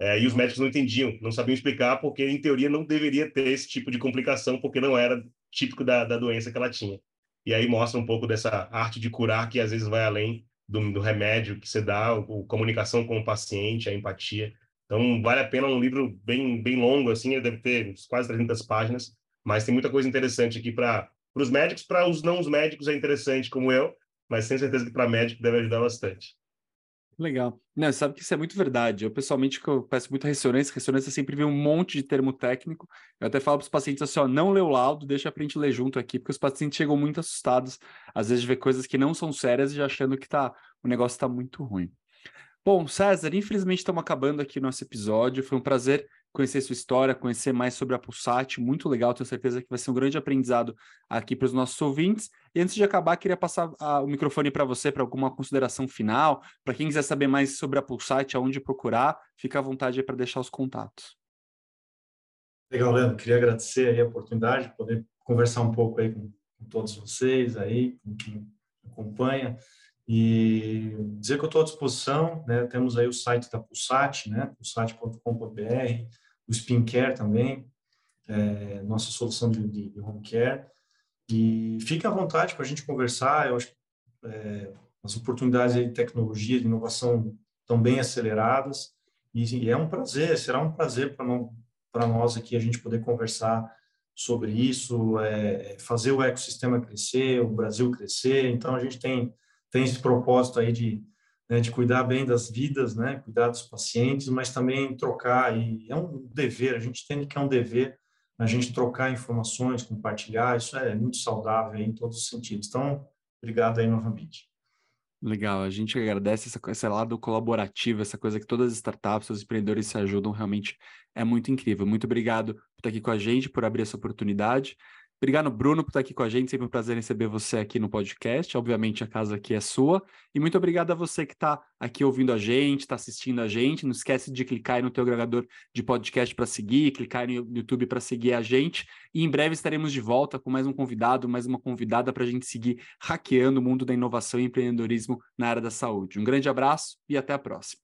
É, e os médicos não entendiam, não sabiam explicar, porque em teoria não deveria ter esse tipo de complicação, porque não era típico da, da doença que ela tinha. E aí mostra um pouco dessa arte de curar que às vezes vai além do, do remédio que você dá, a comunicação com o paciente, a empatia. Então vale a pena um livro bem bem longo assim, deve ter quase 300 páginas, mas tem muita coisa interessante aqui para os médicos, para os não os médicos é interessante como eu, mas tenho certeza que para médico deve ajudar bastante. Legal. Não, sabe que isso é muito verdade. Eu, pessoalmente, que eu peço muita ressonância, ressonância sempre vem um monte de termo técnico. Eu até falo para os pacientes assim, ó, não lê o laudo, deixa para a gente ler junto aqui, porque os pacientes chegam muito assustados, às vezes, de ver coisas que não são sérias e já achando que tá, o negócio está muito ruim. Bom, César, infelizmente estamos acabando aqui nosso episódio. Foi um prazer conhecer sua história, conhecer mais sobre a Pulsat, muito legal, tenho certeza que vai ser um grande aprendizado aqui para os nossos ouvintes. E antes de acabar, queria passar a, o microfone para você para alguma consideração final, para quem quiser saber mais sobre a Pulsat, aonde procurar, fica à vontade para deixar os contatos. Legal, Leandro, queria agradecer a oportunidade de poder conversar um pouco aí com, com todos vocês aí, com quem acompanha. E dizer que eu estou à disposição, né? temos aí o site da Pulsat, né? pulsat.com.br, o Spincare também, é, nossa solução de, de, home care. E fique à vontade para a gente conversar. Eu acho é, as oportunidades de tecnologia, de inovação estão bem aceleradas. E, e é um prazer, será um prazer para nós aqui a gente poder conversar sobre isso, é, fazer o ecossistema crescer, o Brasil crescer. Então, a gente tem, tem esse propósito aí de né, de cuidar bem das vidas, né, cuidar dos pacientes, mas também trocar, e é um dever, a gente entende que é um dever a gente trocar informações, compartilhar, isso é muito saudável em todos os sentidos. Então, obrigado aí novamente. Legal, a gente agradece essa, esse lado colaborativo, essa coisa que todas as startups, os empreendedores se ajudam, realmente é muito incrível. Muito obrigado por estar aqui com a gente, por abrir essa oportunidade. Obrigado, Bruno, por estar aqui com a gente. Sempre um prazer receber você aqui no podcast. Obviamente, a casa aqui é sua. E muito obrigado a você que está aqui ouvindo a gente, está assistindo a gente. Não esquece de clicar aí no teu agregador de podcast para seguir, clicar no YouTube para seguir a gente. E em breve estaremos de volta com mais um convidado, mais uma convidada para a gente seguir hackeando o mundo da inovação e empreendedorismo na área da saúde. Um grande abraço e até a próxima.